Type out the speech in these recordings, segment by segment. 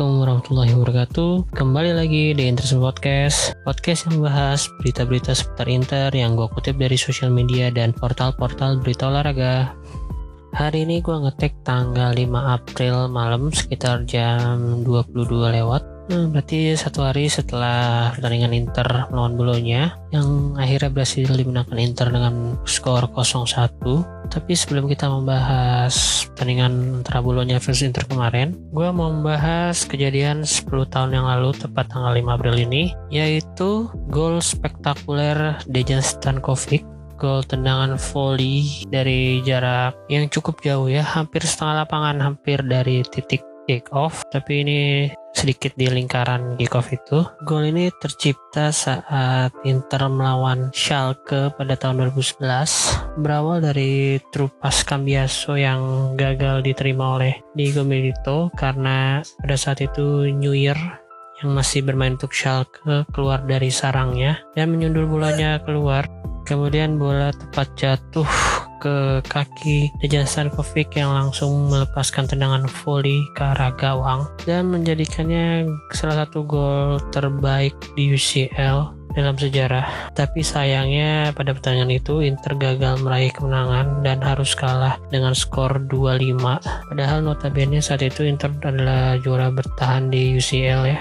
Assalamualaikum warahmatullahi wabarakatuh. Kembali lagi di Inter Podcast. Podcast yang membahas berita-berita seputar Inter Yang gue kutip dari sosial media dan portal-portal berita olahraga. Hari ini gue ngetek tanggal 5 April malam sekitar jam 22 lewat Nah, berarti satu hari setelah pertandingan Inter melawan Bolonya yang akhirnya berhasil dimenangkan Inter dengan skor 0-1. Tapi sebelum kita membahas pertandingan antara Bolonya versus Inter kemarin, gue mau membahas kejadian 10 tahun yang lalu tepat tanggal 5 April ini, yaitu gol spektakuler Dejan Stankovic gol tendangan volley dari jarak yang cukup jauh ya, hampir setengah lapangan, hampir dari titik kick off tapi ini sedikit di lingkaran kick off itu. Gol ini tercipta saat Inter melawan Schalke pada tahun 2011 berawal dari trupas Cambiaso yang gagal diterima oleh Diego Milito karena pada saat itu New Year yang masih bermain untuk Schalke keluar dari sarangnya dan menyundul bolanya keluar. Kemudian bola tepat jatuh ke kaki Dejan Stankovic yang langsung melepaskan tendangan volley ke arah gawang dan menjadikannya salah satu gol terbaik di UCL dalam sejarah. Tapi sayangnya pada pertandingan itu Inter gagal meraih kemenangan dan harus kalah dengan skor 2-5. Padahal notabene saat itu Inter adalah juara bertahan di UCL ya.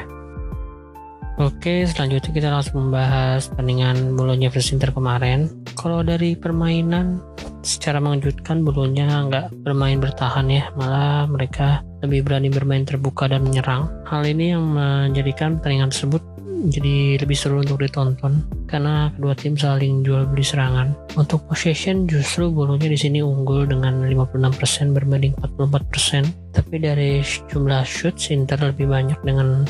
Oke, selanjutnya kita langsung membahas pertandingan Bolonya versus Inter kemarin. Kalau dari permainan, secara mengejutkan Bolonya nggak bermain bertahan ya, malah mereka lebih berani bermain terbuka dan menyerang. Hal ini yang menjadikan pertandingan tersebut jadi lebih seru untuk ditonton karena kedua tim saling jual beli serangan. Untuk possession justru Bolonya di sini unggul dengan 56% berbanding 44%, tapi dari jumlah shoot Inter lebih banyak dengan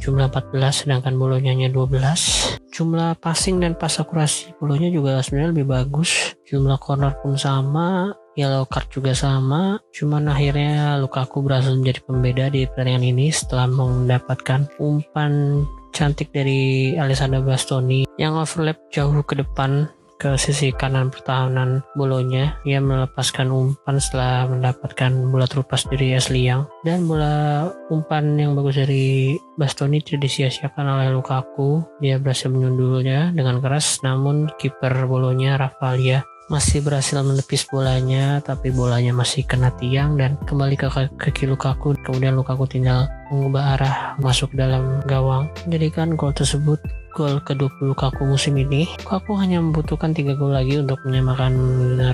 jumlah 14 sedangkan bolonya hanya 12 jumlah passing dan pas akurasi bolonya juga sebenarnya lebih bagus. Jumlah corner pun sama yellow card juga sama. Cuman akhirnya Lukaku berhasil menjadi pembeda di pertandingan ini setelah mendapatkan umpan cantik dari Alessandro Bastoni yang overlap jauh ke depan ke sisi kanan pertahanan bolonya. Ia melepaskan umpan setelah mendapatkan bola terupas dari Asli Yang dan bola umpan yang bagus dari Bastoni tidak disia-siakan oleh Lukaku. Dia berhasil menyundulnya dengan keras namun kiper bolonya Rafalia masih berhasil menepis bolanya tapi bolanya masih kena tiang dan kembali ke kaki Lukaku kemudian Lukaku tinggal mengubah arah masuk dalam gawang menjadikan gol tersebut gol ke-20 Lukaku musim ini. Lukaku hanya membutuhkan 3 gol lagi untuk menyamakan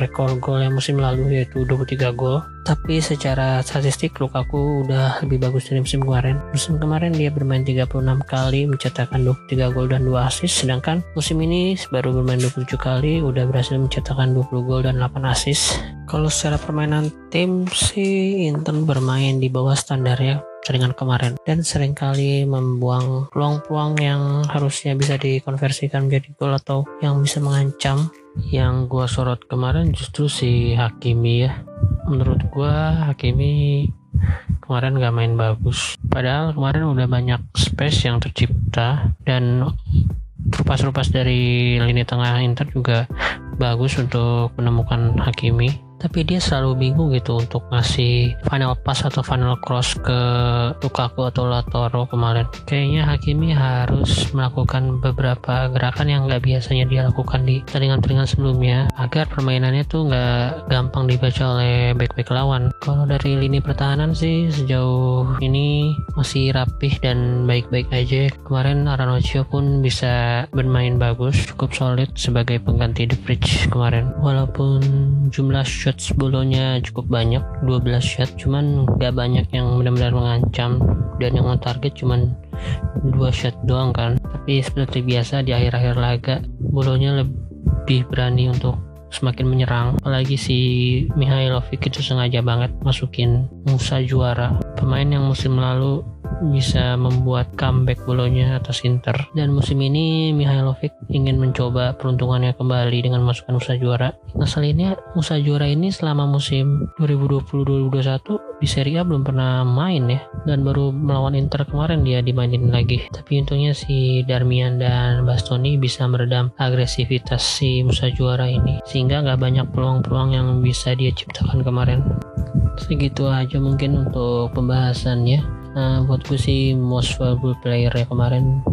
rekor gol yang musim lalu yaitu 23 gol. Tapi secara statistik Lukaku udah lebih bagus dari musim kemarin. Musim kemarin dia bermain 36 kali mencetakkan 23 gol dan 2 assist sedangkan musim ini baru bermain 27 kali udah berhasil mencetakkan 20 gol dan 8 assist. Kalau secara permainan tim sih Inter bermain di bawah standar ya pertandingan kemarin. Dan sering kali membuang peluang-peluang yang harusnya bisa dikonversikan menjadi gol atau yang bisa mengancam. Yang gua sorot kemarin justru si Hakimi ya. Menurut gua Hakimi kemarin gak main bagus. Padahal kemarin udah banyak space yang tercipta dan rupas-rupas dari lini tengah Inter juga bagus untuk menemukan Hakimi tapi dia selalu bingung gitu untuk ngasih final pass atau final cross ke Lukaku atau Latoro kemarin. Kayaknya Hakimi harus melakukan beberapa gerakan yang nggak biasanya dia lakukan di pertandingan-pertandingan sebelumnya agar permainannya tuh nggak gampang dibaca oleh back-back lawan. Kalau dari lini pertahanan sih sejauh ini masih rapih dan baik-baik aja. Kemarin Aranocho pun bisa bermain bagus cukup solid sebagai pengganti The Bridge kemarin. Walaupun jumlah shots bolonya cukup banyak 12 shot cuman gak banyak yang benar-benar mengancam. Dan yang target cuman dua shot doang kan. Tapi seperti biasa di akhir-akhir laga bolonya lebih berani untuk semakin menyerang. Apalagi si Mihailovic itu sengaja banget masukin Musa juara. Pemain yang musim lalu bisa membuat comeback bolonya atas Inter. Dan musim ini Mihailovic ingin mencoba peruntungannya kembali dengan masukkan Musa Juara. Ngeselinnya Musa Juara ini selama musim 2020-2021 di Serie A belum pernah main ya. Dan baru melawan Inter kemarin dia dimainin lagi. Tapi untungnya si Darmian dan Bastoni bisa meredam agresivitas si Musa Juara ini. Sehingga nggak banyak peluang-peluang yang bisa dia ciptakan kemarin. Segitu aja mungkin untuk pembahasannya uh, buat gue sih most valuable player ya kemarin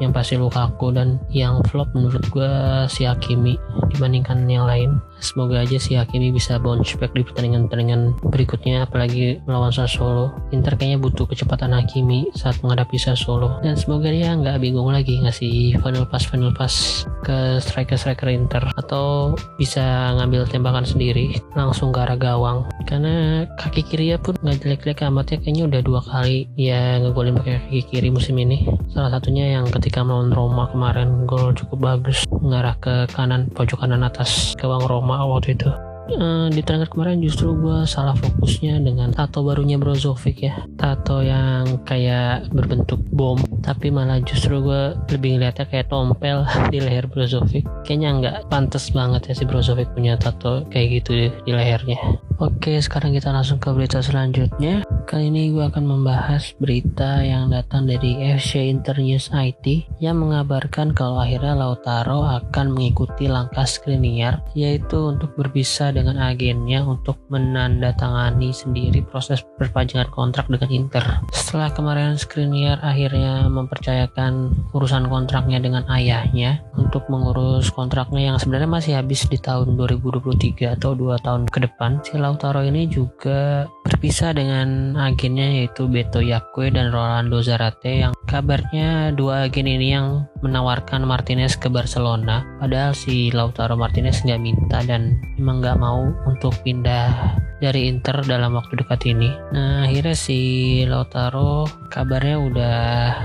yang pasti Lukaku dan yang flop menurut gue si Hakimi dibandingkan yang lain. Semoga aja si Hakimi bisa bounce back di pertandingan-pertandingan berikutnya apalagi melawan Sassuolo. Inter kayaknya butuh kecepatan Hakimi saat menghadapi Sassuolo. Dan semoga dia nggak bingung lagi ngasih final pass final pass ke striker-striker Inter. Atau bisa ngambil tembakan sendiri langsung ke arah gawang. Karena kaki kiri pun nggak jelek-jelek amat ya kayaknya udah dua kali ya ngegolin pakai kaki kiri musim ini salah satunya yang ketika melawan Roma kemarin gol cukup bagus mengarah ke kanan pojok kanan atas gawang Roma waktu itu. Uh, di transfer kemarin justru gue salah fokusnya dengan tato barunya Brozovic ya. Tato yang kayak berbentuk bom tapi malah justru gue lebih ngeliatnya kayak tompel di leher Brozovic. Kayaknya nggak pantas banget ya si Brozovic punya tato kayak gitu di lehernya oke sekarang kita langsung ke berita selanjutnya Kali ini gue akan membahas berita yang datang dari FC Internews IT yang mengabarkan kalau akhirnya Lautaro akan mengikuti langkah Skriniar yaitu untuk berpisah dengan agennya untuk menandatangani sendiri proses perpanjangan kontrak dengan Inter. Setelah kemarin Skriniar akhirnya mempercayakan urusan kontraknya dengan ayahnya untuk mengurus kontraknya yang sebenarnya masih habis di tahun 2023 atau dua tahun ke depan, ini juga berpisah dengan agennya yaitu Beto Yakwe dan Rolando Zarate yang kabarnya dua agen ini yang menawarkan Martinez ke Barcelona padahal si Lautaro Martinez nggak minta dan memang nggak mau untuk pindah dari Inter dalam waktu dekat ini. Nah akhirnya si Lautaro kabarnya udah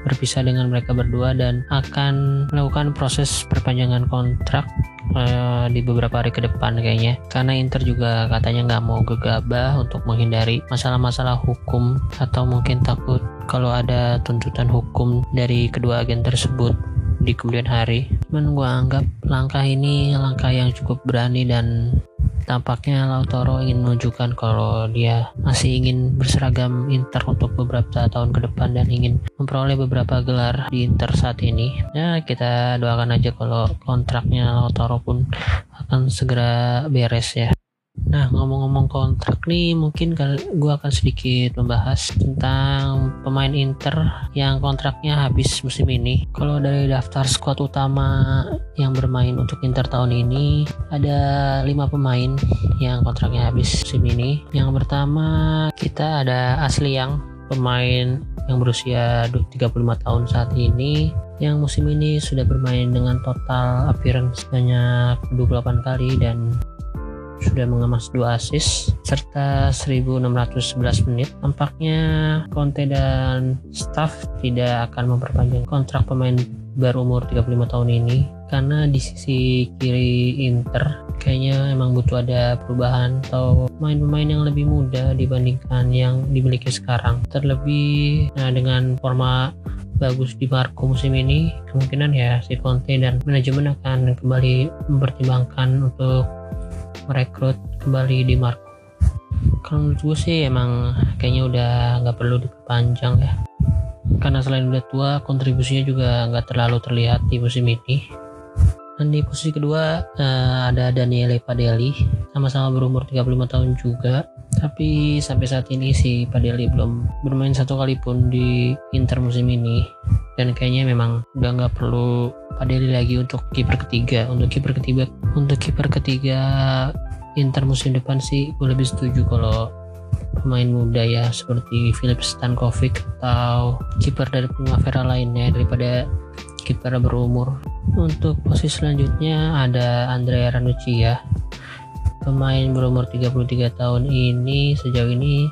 berpisah dengan mereka berdua dan akan melakukan proses perpanjangan kontrak uh, di beberapa hari ke depan kayaknya karena Inter juga katanya nggak mau gegabah untuk menghindari masalah-masalah hukum atau mungkin takut kalau ada tuntutan hukum dari kedua agen tersebut di kemudian hari. Cuman gue anggap langkah ini langkah yang cukup berani dan Tampaknya Lautaro ingin menunjukkan kalau dia masih ingin berseragam Inter untuk beberapa tahun ke depan dan ingin memperoleh beberapa gelar di Inter saat ini. Ya kita doakan aja kalau kontraknya Lautaro pun akan segera beres ya. Nah, ngomong-ngomong kontrak nih, mungkin gue akan sedikit membahas tentang pemain Inter yang kontraknya habis musim ini. Kalau dari daftar skuad utama yang bermain untuk Inter tahun ini, ada lima pemain yang kontraknya habis musim ini. Yang pertama, kita ada Asli yang pemain yang berusia 35 tahun saat ini yang musim ini sudah bermain dengan total appearance sebanyak 28 kali dan sudah mengemas dua assist serta 1611 menit. Tampaknya Conte dan staff tidak akan memperpanjang kontrak pemain berumur 35 tahun ini karena di sisi kiri Inter kayaknya emang butuh ada perubahan atau pemain-pemain yang lebih muda dibandingkan yang dimiliki sekarang. Terlebih nah, dengan forma bagus di Marco musim ini kemungkinan ya si Conte dan manajemen akan kembali mempertimbangkan untuk merekrut kembali di Marco kalau menurut gue sih emang kayaknya udah nggak perlu diperpanjang ya. Karena selain udah tua kontribusinya juga nggak terlalu terlihat di musim ini. Dan di posisi kedua uh, ada Daniele Padelli sama-sama berumur 35 tahun juga. Tapi sampai saat ini si Padelli belum bermain satu kali pun di Inter musim ini dan kayaknya memang udah nggak perlu Padelli lagi untuk kiper ketiga untuk kiper ketiga untuk kiper ketiga Inter musim depan sih gue lebih setuju kalau pemain muda ya seperti Philip Stankovic atau kiper dari Primavera lainnya daripada kiper berumur. Untuk posisi selanjutnya ada Andrea Ranucci ya. Pemain berumur 33 tahun ini sejauh ini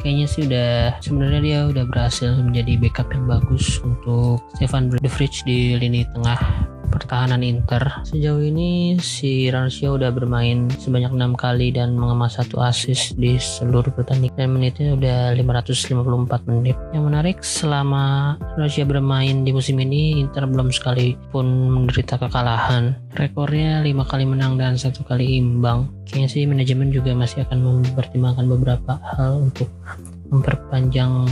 kayaknya sih udah sebenarnya dia udah berhasil menjadi backup yang bagus untuk Stefan De Vrij di lini tengah pertahanan Inter. Sejauh ini si Rancio udah bermain sebanyak enam kali dan mengemas satu assist di seluruh pertandingan dan menitnya udah 554 menit. Yang menarik selama Rancio bermain di musim ini Inter belum sekali pun menderita kekalahan. Rekornya lima kali menang dan satu kali imbang. Kayaknya sih manajemen juga masih akan mempertimbangkan beberapa hal untuk memperpanjang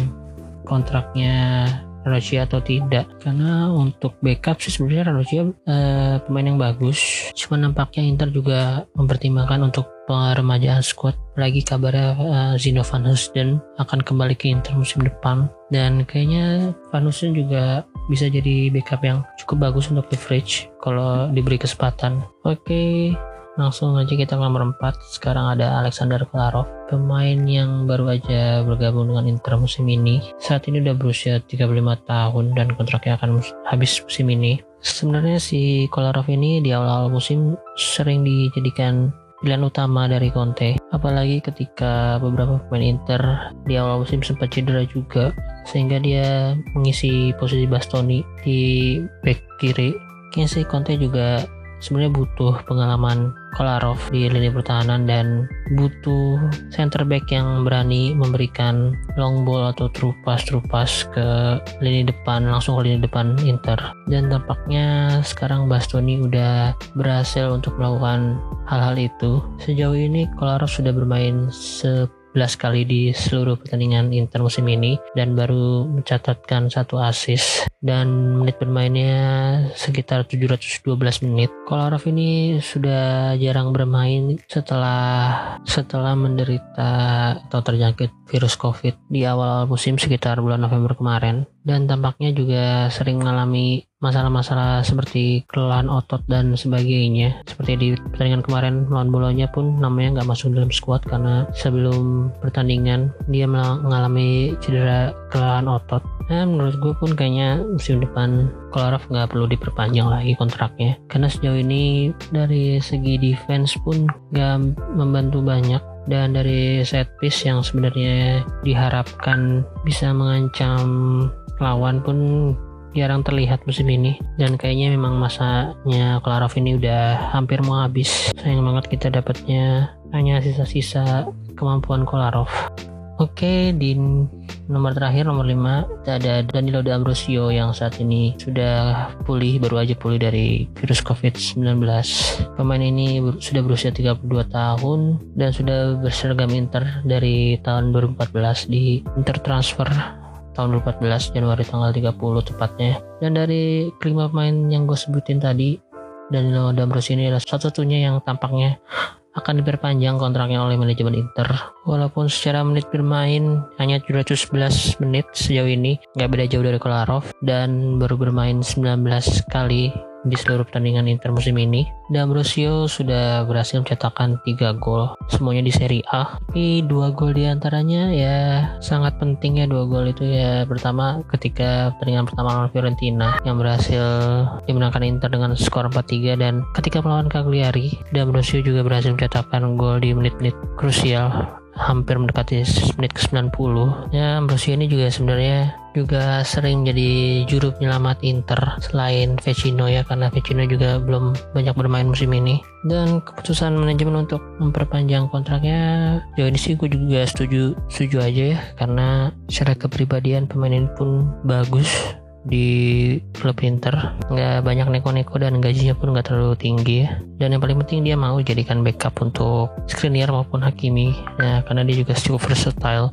kontraknya Ranocchia atau tidak. Karena untuk backup sih sebenarnya Ranocchia uh, pemain yang bagus. Cuma nampaknya Inter juga mempertimbangkan untuk peremajaan squad. Lagi kabarnya uh, Zino Van akan kembali ke Inter musim depan. Dan kayaknya Van juga bisa jadi backup yang cukup bagus untuk leverage kalau diberi kesempatan. Oke okay, langsung aja kita ke nomor 4 sekarang ada Alexander Kolarov pemain yang baru aja bergabung dengan Inter musim ini. Saat ini udah berusia 35 tahun dan kontraknya akan habis musim ini. Sebenarnya si Kolarov ini di awal-awal musim sering dijadikan pilihan utama dari Conte. Apalagi ketika beberapa pemain Inter di awal musim sempat cedera juga sehingga dia mengisi posisi Bastoni di back kiri. Kayaknya sih Conte juga sebenarnya butuh pengalaman Kolarov di lini pertahanan dan butuh center back yang berani memberikan long ball atau true pass true pass ke lini depan langsung ke lini depan Inter. Dan tampaknya sekarang Bastoni udah berhasil untuk melakukan hal-hal itu. Sejauh ini Kolarov sudah bermain se 11 kali di seluruh pertandingan Inter musim ini dan baru mencatatkan satu assist dan menit bermainnya sekitar 712 menit. Kolarov ini sudah jarang bermain setelah setelah menderita atau terjangkit virus COVID di awal musim sekitar bulan November kemarin dan tampaknya juga sering mengalami masalah-masalah seperti kelelahan otot dan sebagainya. Seperti di pertandingan kemarin melawan Bolonya pun namanya nggak masuk dalam squad karena sebelum pertandingan dia mengalami cedera kelelahan otot. Nah menurut gue pun kayaknya musim depan Kolarov nggak perlu diperpanjang lagi kontraknya. Karena sejauh ini dari segi defense pun nggak membantu banyak. Dan dari set piece yang sebenarnya diharapkan bisa mengancam lawan pun jarang terlihat musim ini. Dan kayaknya memang masanya Klarov ini udah hampir mau habis. Sayang banget kita dapatnya hanya sisa-sisa kemampuan Kolarov. Oke, di nomor terakhir nomor 5 kita ada Danilo D'Ambrosio yang saat ini sudah pulih baru aja pulih dari virus COVID-19. Pemain ini sudah berusia 32 tahun dan sudah berseragam Inter dari tahun 2014 di Inter Transfer tahun 2014 Januari tanggal 30 tepatnya dan dari kelima pemain yang gue sebutin tadi Danilo D'Ambrosio ini adalah satu-satunya yang tampaknya akan diperpanjang kontraknya oleh manajemen Inter. Walaupun secara menit bermain hanya 711 menit sejauh ini, nggak beda jauh dari Kolarov dan baru bermain 19 kali di seluruh pertandingan Inter musim ini. D'Ambrosio sudah berhasil mencetakkan 3 gol, semuanya di Serie A. Tapi dua gol di antaranya ya sangat penting ya dua gol itu ya pertama ketika pertandingan pertama lawan Fiorentina yang berhasil dimenangkan Inter dengan skor 4-3 dan ketika melawan Cagliari, D'Ambrosio juga berhasil mencetakkan gol di menit-menit krusial hampir mendekati menit ke 90 ya Ambrosio ini juga sebenarnya juga sering jadi juru penyelamat Inter selain Vecino ya karena Vecino juga belum banyak bermain musim ini. Dan keputusan manajemen untuk memperpanjang kontraknya jauh ini sih gue juga setuju setuju aja ya karena secara kepribadian pemain ini pun bagus di klub Inter. Nggak banyak neko-neko dan gajinya pun nggak terlalu tinggi. Dan yang paling penting dia mau jadikan backup untuk Skriniar maupun Hakimi. Ya karena dia juga cukup versatile.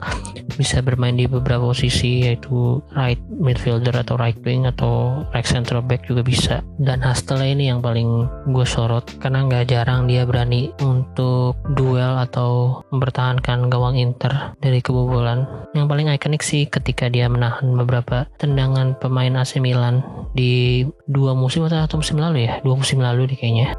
Bisa bermain di beberapa posisi yaitu right midfielder atau right wing atau right central back juga bisa. Dan Hastel ini yang paling gue sorot karena nggak jarang dia berani untuk duel atau mempertahankan gawang Inter dari kebobolan. Yang paling ikonik sih ketika dia menahan beberapa tendangan pemain pemain AC Milan di dua musim atau musim lalu ya dua musim lalu deh kayaknya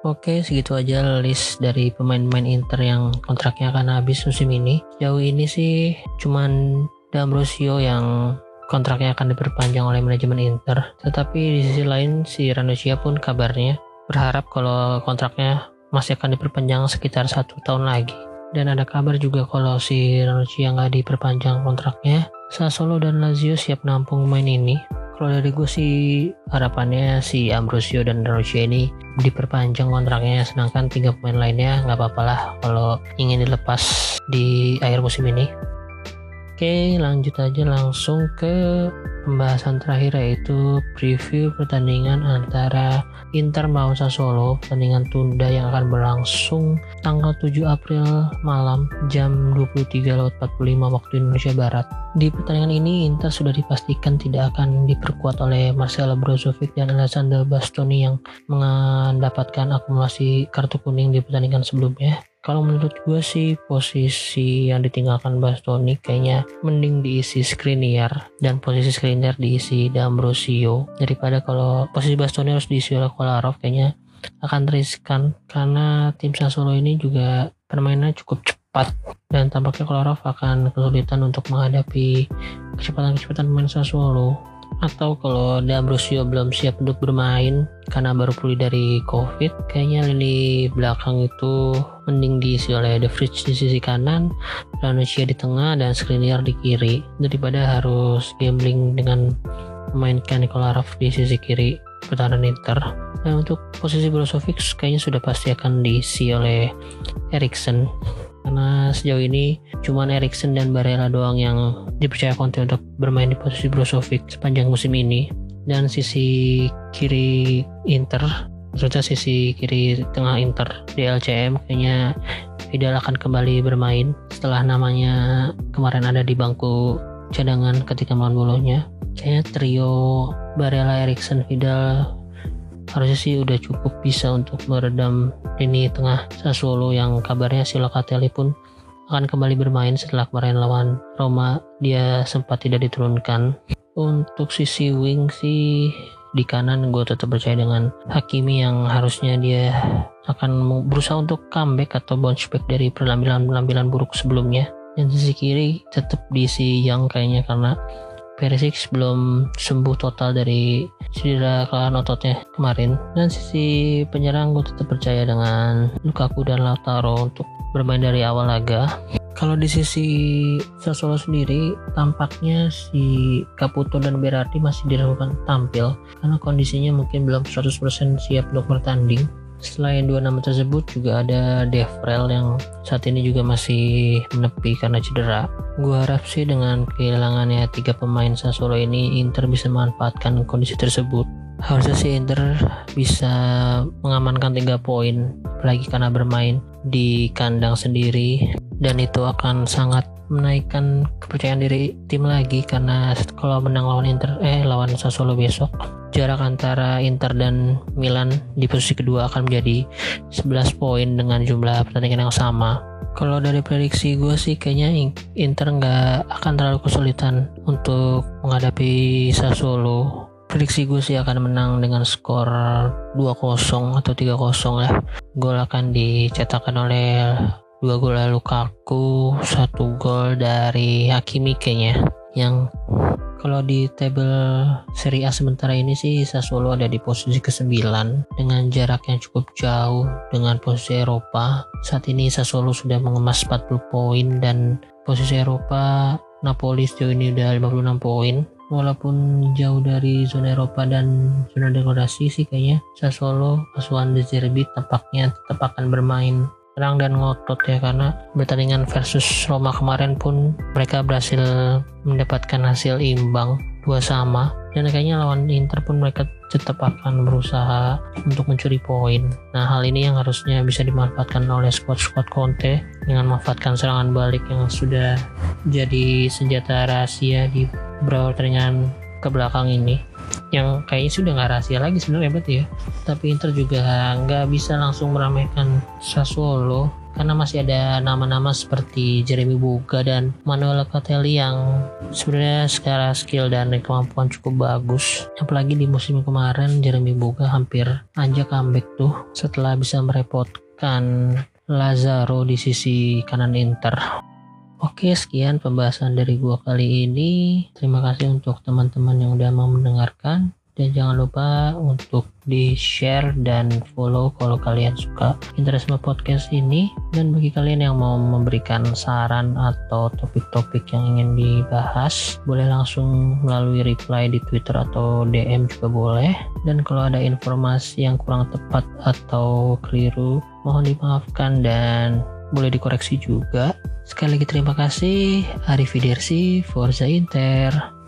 Oke, segitu aja list dari pemain-pemain Inter yang kontraknya akan habis musim ini. Jauh ini sih cuman D'Ambrosio yang kontraknya akan diperpanjang oleh manajemen Inter. Tetapi di sisi lain si Ranocchia pun kabarnya berharap kalau kontraknya masih akan diperpanjang sekitar satu tahun lagi. Dan ada kabar juga kalau si Ranocchia nggak diperpanjang kontraknya, Sassuolo dan Lazio siap nampung pemain ini. Kalau dari gue sih harapannya si Ambrosio dan Rocio ini diperpanjang kontraknya sedangkan tiga pemain lainnya nggak apa-apa lah kalau ingin dilepas di akhir musim ini. Oke lanjut aja langsung ke pembahasan terakhir yaitu preview pertandingan antara Inter melawan Sassuolo pertandingan tunda yang akan berlangsung tanggal 7 April malam jam 23.45 waktu Indonesia Barat. Di pertandingan ini Inter sudah dipastikan tidak akan diperkuat oleh Marcelo Brozovic dan Alessandro Bastoni yang mendapatkan akumulasi kartu kuning di pertandingan sebelumnya kalau menurut gue sih posisi yang ditinggalkan Bastoni kayaknya mending diisi Skriniar dan posisi Skriniar diisi D'Ambrosio. Daripada kalau posisi Bastoni harus diisi oleh Kolarov kayaknya akan riskan. Karena tim Sassuolo ini juga permainannya cukup cepat dan tampaknya Kolarov akan kesulitan untuk menghadapi kecepatan-kecepatan pemain Sassuolo atau kalau D'Ambrosio belum siap untuk bermain karena baru pulih dari COVID, kayaknya lini belakang itu mending diisi oleh The Fridge di sisi kanan, Lanuccia di tengah, dan Skriniar di kiri daripada harus gambling dengan memainkan Nikola Raf di sisi kiri pertahanan Inter. Dan untuk posisi Brozovic kayaknya sudah pasti akan diisi oleh Erikson karena sejauh ini cuma Erikson dan Barella doang yang dipercaya Conte untuk bermain di posisi Brozovic sepanjang musim ini. Dan sisi kiri Inter maksudnya sisi kiri tengah Inter di LCM kayaknya Vidal akan kembali bermain setelah namanya kemarin ada di bangku cadangan ketika melawan Bolonya. Kayaknya trio Barella, Erikson, Vidal harusnya sih udah cukup bisa untuk meredam ini tengah Sassuolo yang kabarnya si Locatelli pun akan kembali bermain setelah kemarin lawan Roma. Dia sempat tidak diturunkan. Untuk sisi wing sih di kanan gue tetap percaya dengan Hakimi yang harusnya dia akan berusaha untuk comeback atau bounce back dari penampilan-penampilan buruk sebelumnya. Dan sisi kiri tetap diisi yang kayaknya karena Perisic belum sembuh total dari cedera kelelahan ototnya kemarin. Dan sisi penyerang gue tetap percaya dengan Lukaku dan Lautaro untuk bermain dari awal laga. Kalau di sisi Sassuolo sendiri tampaknya si Caputo dan Berardi masih diragukan tampil. Karena kondisinya mungkin belum 100% siap untuk bertanding Selain dua nama tersebut juga ada Devrel yang saat ini juga masih menepi karena cedera. Gua harap sih dengan kehilangannya tiga pemain Sassuolo ini Inter bisa memanfaatkan kondisi tersebut. Harusnya sih Inter bisa mengamankan tiga poin, apalagi karena bermain di kandang sendiri dan itu akan sangat menaikkan kepercayaan diri tim lagi karena kalau menang lawan Inter eh lawan Sassuolo besok jarak antara Inter dan Milan di posisi kedua akan menjadi 11 poin dengan jumlah pertandingan yang sama. Kalau dari prediksi gue sih kayaknya Inter nggak akan terlalu kesulitan untuk menghadapi Sassuolo. Prediksi gue sih akan menang dengan skor 2-0 atau 3-0 lah. Gol akan dicetakkan oleh dua gol Lukaku, satu gol dari Hakimi kayaknya yang kalau di table Serie A sementara ini sih Sassuolo ada di posisi ke-9 dengan jarak yang cukup jauh dengan posisi Eropa. Saat ini Sassuolo sudah mengemas 40 poin dan posisi Eropa Napoli sejauh ini udah 56 poin. Walaupun jauh dari zona Eropa dan zona degradasi sih kayaknya Sassuolo asuhan De Zerbi tampaknya tetap akan bermain tenang dan ngotot ya karena pertandingan versus Roma kemarin pun mereka berhasil mendapatkan hasil imbang dua sama dan kayaknya lawan Inter pun mereka tetap akan berusaha untuk mencuri poin. Nah hal ini yang harusnya bisa dimanfaatkan oleh squad-squad Conte dengan memanfaatkan serangan balik yang sudah jadi senjata rahasia di beberapa pertandingan ke belakang ini yang kayaknya sudah nggak rahasia lagi sebenarnya berarti ya. Tapi Inter juga nggak bisa langsung meramaikan Sassuolo karena masih ada nama-nama seperti Jeremy Boga dan Manuel Locatelli yang sebenarnya secara skill dan kemampuan cukup bagus. Apalagi di musim kemarin Jeremy Boga hampir anjak comeback tuh setelah bisa merepotkan Lazaro di sisi kanan Inter Oke, sekian pembahasan dari gua kali ini. Terima kasih untuk teman-teman yang udah mau mendengarkan. Dan jangan lupa untuk di-share dan follow kalau kalian suka Interisme Podcast ini. Dan bagi kalian yang mau memberikan saran atau topik-topik yang ingin dibahas, boleh langsung melalui reply di Twitter atau DM juga boleh. Dan kalau ada informasi yang kurang tepat atau keliru, mohon dimaafkan dan boleh dikoreksi juga. Sekali lagi terima kasih. Arif Forza Inter.